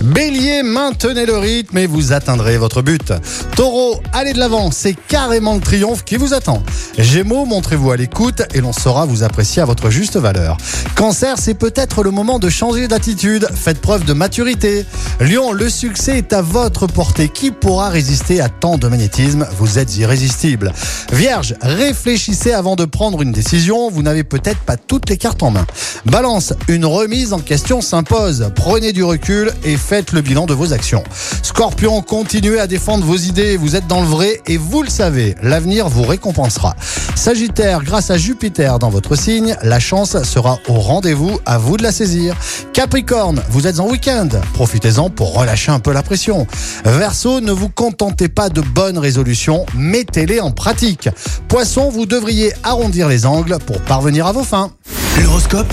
Bélier, maintenez le rythme et vous atteindrez votre but. Taureau, allez de l'avant, c'est carrément le triomphe qui vous attend. Gémeaux, montrez-vous à l'écoute et l'on saura vous apprécier à votre juste valeur. Cancer, c'est peut-être le moment de changer d'attitude, faites preuve de maturité. Lion, le succès est à votre portée. Qui pourra résister à tant de magnétisme? Vous êtes irrésistible. Vierge, réfléchissez avant de prendre une décision, vous n'avez peut-être pas toutes les cartes en main. Balance, une remise en question s'impose. Prenez du recul et faites le bilan de vos actions. Scorpion, continuez à défendre vos idées, vous êtes dans le vrai et vous le savez, l'avenir vous récompensera. Sagittaire, grâce à Jupiter dans votre signe, la chance sera au rendez-vous, à vous de la saisir. Capricorne, vous êtes en week-end, profitez-en pour relâcher un peu la pression. Verseau, ne vous contentez pas de bonnes résolutions, mettez-les en pratique. Poisson, vous devriez arrondir les angles pour parvenir à vos fins. L'horoscope